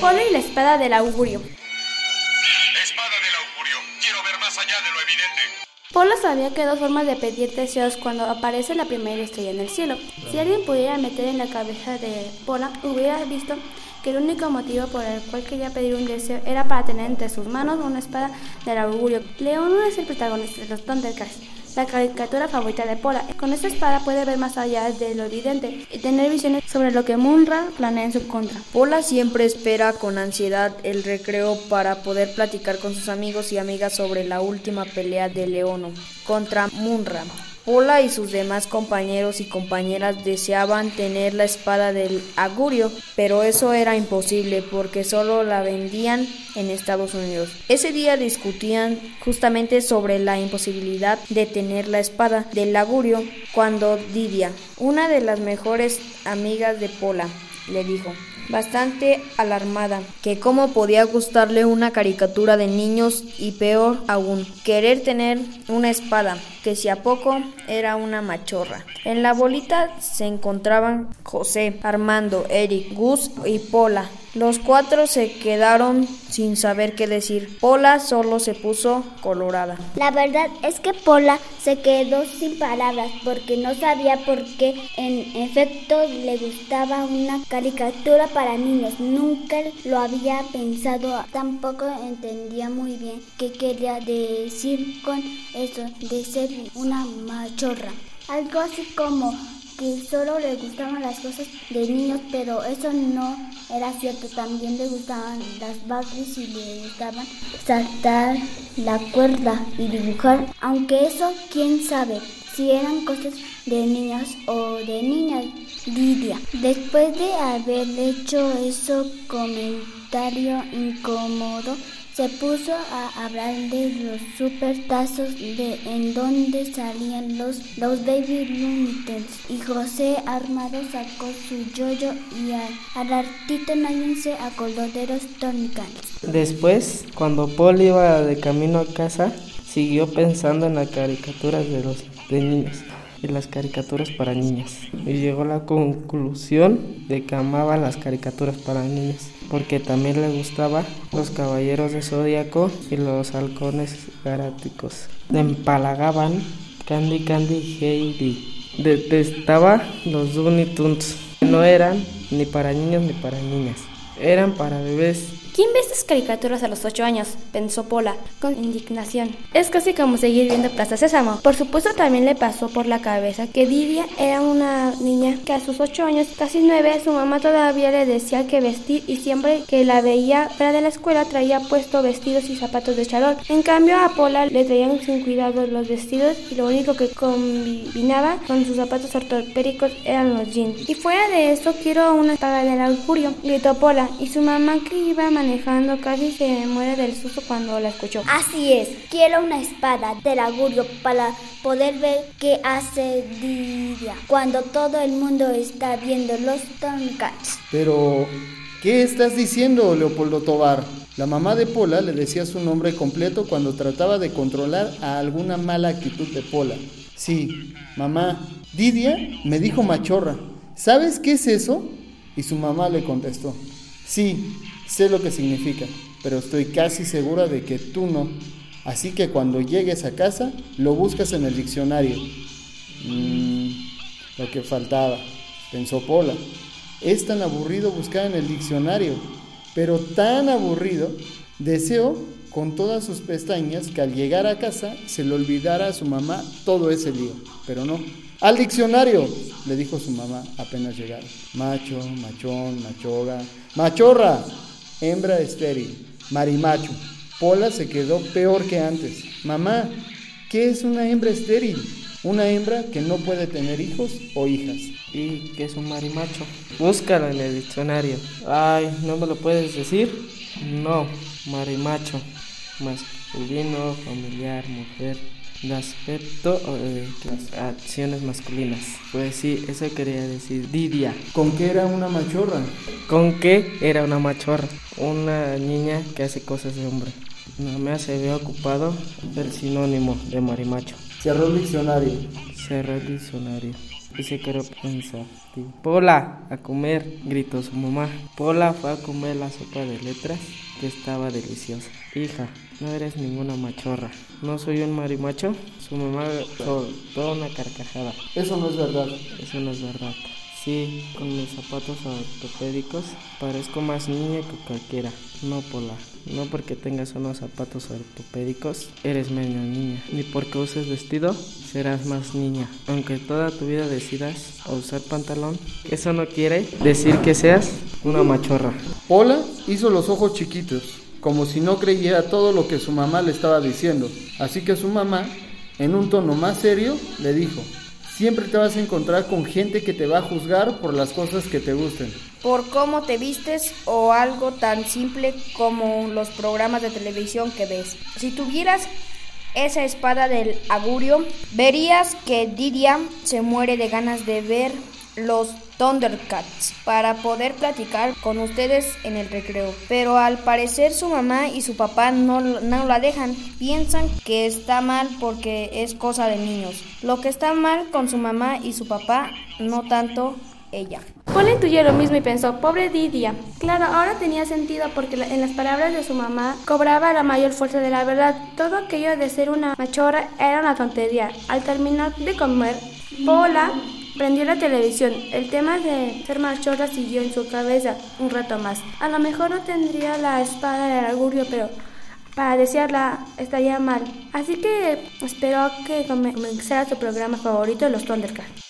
Polo y la espada del augurio. Espada del augurio. Quiero ver más allá de lo evidente. Polo sabía que hay dos formas de pedir deseos cuando aparece la primera estrella en el cielo. Si alguien pudiera meter en la cabeza de Pola, hubiera visto que el único motivo por el cual quería pedir un deseo era para tener entre sus manos una espada del augurio. León no es el protagonista de los Thundercats la caricatura favorita de Pola. Con esta espada puede ver más allá de lo evidente y tener visiones sobre lo que Munra planea en su contra. Pola siempre espera con ansiedad el recreo para poder platicar con sus amigos y amigas sobre la última pelea de Leono contra Munra. Pola y sus demás compañeros y compañeras deseaban tener la espada del augurio, pero eso era imposible porque solo la vendían en Estados Unidos. Ese día discutían justamente sobre la imposibilidad de tener la espada del augurio cuando Didia, una de las mejores amigas de Pola, le dijo, bastante alarmada, que cómo podía gustarle una caricatura de niños y peor aún, querer tener una espada, que si a poco era una machorra. En la bolita se encontraban José, Armando, Eric, Gus y Pola. Los cuatro se quedaron sin saber qué decir. Pola solo se puso colorada. La verdad es que Pola se quedó sin palabras porque no sabía por qué en efecto le gustaba una caricatura para niños. Nunca lo había pensado. Tampoco entendía muy bien qué quería decir con eso de ser una machorra. Algo así como que solo le gustaban las cosas de niños, pero eso no era cierto. También le gustaban las Barbies y le gustaban saltar la cuerda y dibujar. Aunque eso, quién sabe si eran cosas de niños o de niñas. Lidia, después de haber hecho eso comentario incómodo, se puso a hablar de los supertazos de en donde salían los, los Baby Looney y José Armado sacó su yoyo y al, al ratito nadie se acordó de los. Después, cuando Paul iba de camino a casa, siguió pensando en las caricaturas de los de niños y las caricaturas para niñas y llegó a la conclusión de que amaba las caricaturas para niños porque también le gustaba los caballeros de Zodíaco y los halcones galácticos. Le empalagaban Candy Candy Heidi. Detestaba los Looney Tunes. No eran ni para niños ni para niñas. Eran para bebés ¿Quién ve estas caricaturas a los 8 años? pensó Pola, con indignación. Es casi como seguir viendo Plaza Sésamo. Por supuesto también le pasó por la cabeza que Didia era una niña que a sus 8 años, casi 9, su mamá todavía le decía que vestir y siempre que la veía fuera de la escuela traía puesto vestidos y zapatos de charol. En cambio a Pola le traían sin cuidado los vestidos y lo único que combinaba con sus zapatos ortopédicos eran los jeans. Y fuera de eso quiero una espada del augurio, gritó Pola, y su mamá que iba a manejando casi se muere del susto cuando la escuchó. Así es, quiero una espada del augurio para poder ver qué hace Didia cuando todo el mundo está viendo los Thundercats. Pero, ¿qué estás diciendo, Leopoldo Tobar? La mamá de Pola le decía su nombre completo cuando trataba de controlar a alguna mala actitud de Pola. Sí, mamá, Didia me dijo machorra. ¿Sabes qué es eso? Y su mamá le contestó, sí, Sé lo que significa, pero estoy casi segura de que tú no. Así que cuando llegues a casa, lo buscas en el diccionario. Mm, lo que faltaba, pensó Pola. Es tan aburrido buscar en el diccionario, pero tan aburrido, deseo con todas sus pestañas que al llegar a casa se le olvidara a su mamá todo ese lío, pero no. Al diccionario, le dijo su mamá apenas llegaron. Macho, machón, machoga, machorra, hembra estéril, marimacho. Pola se quedó peor que antes. Mamá, ¿qué es una hembra estéril? Una hembra que no puede tener hijos o hijas. ¿Y qué es un marimacho? Búscalo en el diccionario. Ay, ¿no me lo puedes decir? No, marimacho. Masculino, familiar, mujer. De aspecto o de las acciones masculinas. Pues sí, eso quería decir Didia. ¿Con qué era una machorra? ¿Con qué era una machorra? Una niña que hace cosas de hombre. No me se había ocupado el sinónimo de marimacho. Cerró el diccionario. Cerró el diccionario. Y se quedó pensar. Pola, a comer, gritó su mamá. Pola fue a comer la sopa de letras que estaba deliciosa. Hija, no eres ninguna machorra. ¿No soy un marimacho? Su mamá soltó una carcajada. Eso no es verdad. Eso no es verdad. Sí, con mis zapatos ortopédicos parezco más niña que cualquiera. No, Pola. No porque tengas unos zapatos ortopédicos eres menos niña. Ni porque uses vestido serás más niña. Aunque toda tu vida decidas usar pantalón, eso no quiere decir que seas una machorra. Pola hizo los ojos chiquitos, como si no creyera todo lo que su mamá le estaba diciendo. Así que su mamá, en un tono más serio, le dijo, Siempre te vas a encontrar con gente que te va a juzgar por las cosas que te gusten. Por cómo te vistes o algo tan simple como los programas de televisión que ves. Si tuvieras esa espada del augurio, verías que Didia se muere de ganas de ver los Thundercats para poder platicar con ustedes en el recreo. Pero al parecer su mamá y su papá no, no la dejan. Piensan que está mal porque es cosa de niños. Lo que está mal con su mamá y su papá, no tanto ella. Paul intuyó lo mismo y pensó, pobre Didia. Claro, ahora tenía sentido porque en las palabras de su mamá cobraba la mayor fuerza de la verdad. Todo aquello de ser una machorra era una tontería. Al terminar de comer, Paula Prendió la televisión. El tema de ser machorra siguió en su cabeza un rato más. A lo mejor no tendría la espada del augurio, pero para desearla estaría mal. Así que esperó que comenzara su programa favorito, Los Thundercats.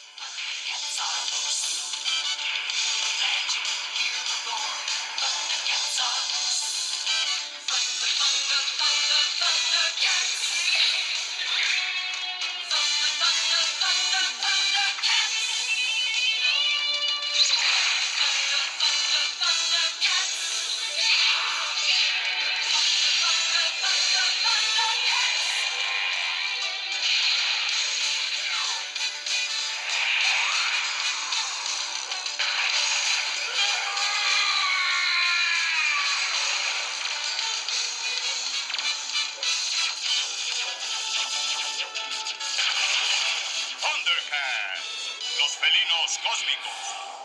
Thundercats, los felinos cósmicos.